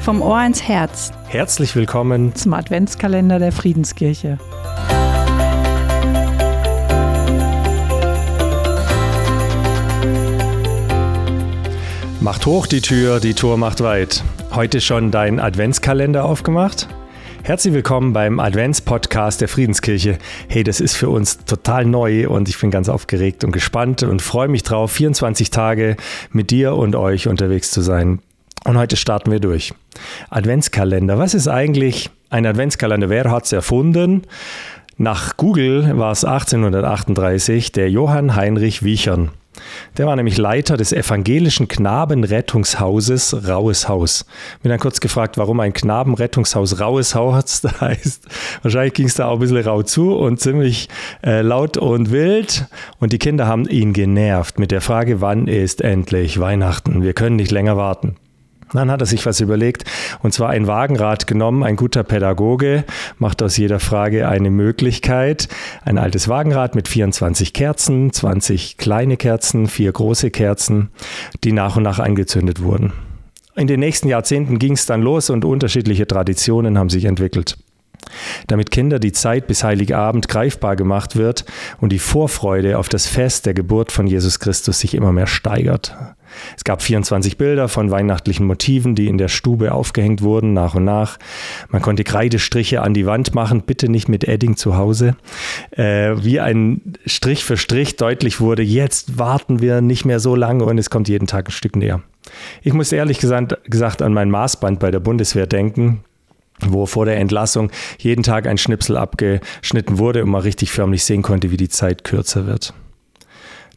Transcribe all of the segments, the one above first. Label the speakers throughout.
Speaker 1: Vom Ohr ins Herz.
Speaker 2: Herzlich willkommen
Speaker 3: zum Adventskalender der Friedenskirche.
Speaker 2: Macht hoch die Tür, die Tour macht weit. Heute schon dein Adventskalender aufgemacht? Herzlich willkommen beim Advents-Podcast der Friedenskirche. Hey, das ist für uns total neu und ich bin ganz aufgeregt und gespannt und freue mich drauf, 24 Tage mit dir und euch unterwegs zu sein. Und heute starten wir durch. Adventskalender. Was ist eigentlich ein Adventskalender? Wer hat es erfunden? Nach Google war es 1838 der Johann Heinrich Wiechern. Der war nämlich Leiter des evangelischen Knabenrettungshauses Raues Haus. Bin dann kurz gefragt, warum ein Knabenrettungshaus Raues Haus heißt. Wahrscheinlich ging es da auch ein bisschen rau zu und ziemlich äh, laut und wild. Und die Kinder haben ihn genervt mit der Frage, wann ist endlich Weihnachten? Wir können nicht länger warten. Dann hat er sich was überlegt, und zwar ein Wagenrad genommen. Ein guter Pädagoge macht aus jeder Frage eine Möglichkeit. Ein altes Wagenrad mit 24 Kerzen, 20 kleine Kerzen, vier große Kerzen, die nach und nach angezündet wurden. In den nächsten Jahrzehnten ging es dann los und unterschiedliche Traditionen haben sich entwickelt damit Kinder die Zeit bis Heiligabend greifbar gemacht wird und die Vorfreude auf das Fest der Geburt von Jesus Christus sich immer mehr steigert. Es gab 24 Bilder von weihnachtlichen Motiven, die in der Stube aufgehängt wurden, nach und nach. Man konnte Kreidestriche an die Wand machen, bitte nicht mit Edding zu Hause. Äh, wie ein Strich für Strich deutlich wurde, jetzt warten wir nicht mehr so lange und es kommt jeden Tag ein Stück näher. Ich muss ehrlich gesagt, gesagt an mein Maßband bei der Bundeswehr denken wo vor der Entlassung jeden Tag ein Schnipsel abgeschnitten wurde und man richtig förmlich sehen konnte, wie die Zeit kürzer wird.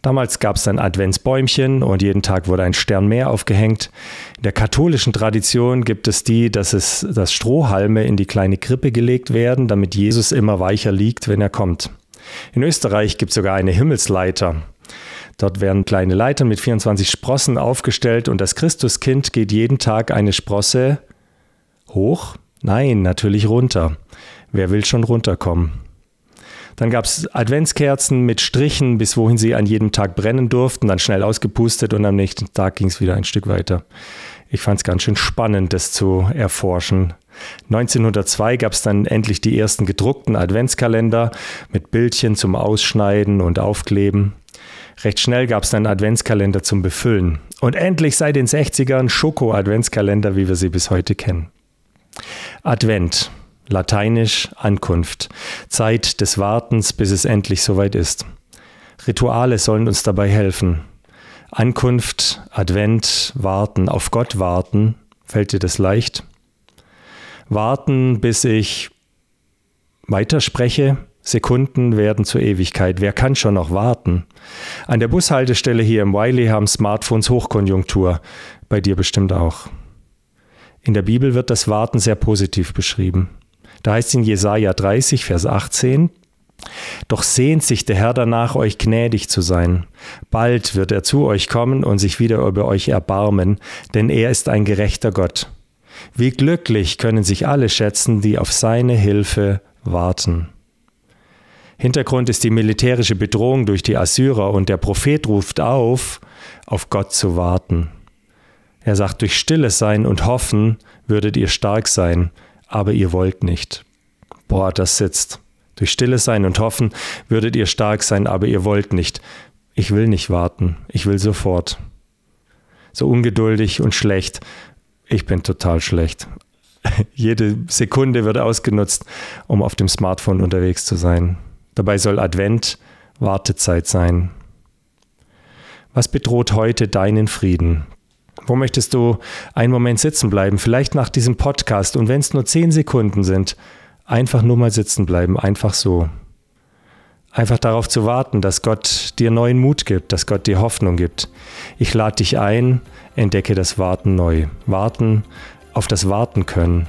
Speaker 2: Damals gab es ein Adventsbäumchen und jeden Tag wurde ein Stern mehr aufgehängt. In der katholischen Tradition gibt es die, dass es dass Strohhalme in die kleine Krippe gelegt werden, damit Jesus immer weicher liegt, wenn er kommt. In Österreich gibt es sogar eine Himmelsleiter. Dort werden kleine Leitern mit 24 Sprossen aufgestellt und das Christuskind geht jeden Tag eine Sprosse hoch Nein, natürlich runter. Wer will schon runterkommen? Dann gab es Adventskerzen mit Strichen, bis wohin sie an jedem Tag brennen durften, dann schnell ausgepustet und am nächsten Tag ging es wieder ein Stück weiter. Ich fand es ganz schön spannend, das zu erforschen. 1902 gab es dann endlich die ersten gedruckten Adventskalender mit Bildchen zum Ausschneiden und Aufkleben. Recht schnell gab es dann Adventskalender zum Befüllen. Und endlich seit den 60ern Schoko-Adventskalender, wie wir sie bis heute kennen. Advent, lateinisch Ankunft, Zeit des Wartens, bis es endlich soweit ist. Rituale sollen uns dabei helfen. Ankunft, Advent, Warten, auf Gott warten, fällt dir das leicht? Warten, bis ich weiterspreche, Sekunden werden zur Ewigkeit. Wer kann schon noch warten? An der Bushaltestelle hier im Wiley haben Smartphones Hochkonjunktur. Bei dir bestimmt auch. In der Bibel wird das Warten sehr positiv beschrieben. Da heißt es in Jesaja 30, Vers 18, doch sehnt sich der Herr danach, euch gnädig zu sein. Bald wird er zu euch kommen und sich wieder über euch erbarmen, denn er ist ein gerechter Gott. Wie glücklich können sich alle schätzen, die auf seine Hilfe warten. Hintergrund ist die militärische Bedrohung durch die Assyrer und der Prophet ruft auf, auf Gott zu warten. Er sagt, durch stilles Sein und Hoffen würdet ihr stark sein, aber ihr wollt nicht. Boah, das sitzt. Durch stilles Sein und Hoffen würdet ihr stark sein, aber ihr wollt nicht. Ich will nicht warten, ich will sofort. So ungeduldig und schlecht. Ich bin total schlecht. Jede Sekunde wird ausgenutzt, um auf dem Smartphone unterwegs zu sein. Dabei soll Advent Wartezeit sein. Was bedroht heute deinen Frieden? Wo möchtest du einen Moment sitzen bleiben? Vielleicht nach diesem Podcast. Und wenn es nur zehn Sekunden sind, einfach nur mal sitzen bleiben, einfach so. Einfach darauf zu warten, dass Gott dir neuen Mut gibt, dass Gott dir Hoffnung gibt. Ich lade dich ein, entdecke das Warten neu. Warten auf das Warten können.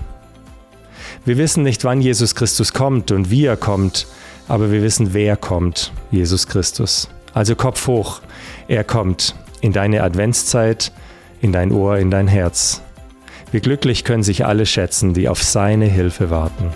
Speaker 2: Wir wissen nicht, wann Jesus Christus kommt und wie er kommt, aber wir wissen, wer kommt, Jesus Christus. Also Kopf hoch, er kommt in deine Adventszeit, in dein Ohr, in dein Herz. Wie glücklich können sich alle schätzen, die auf seine Hilfe warten.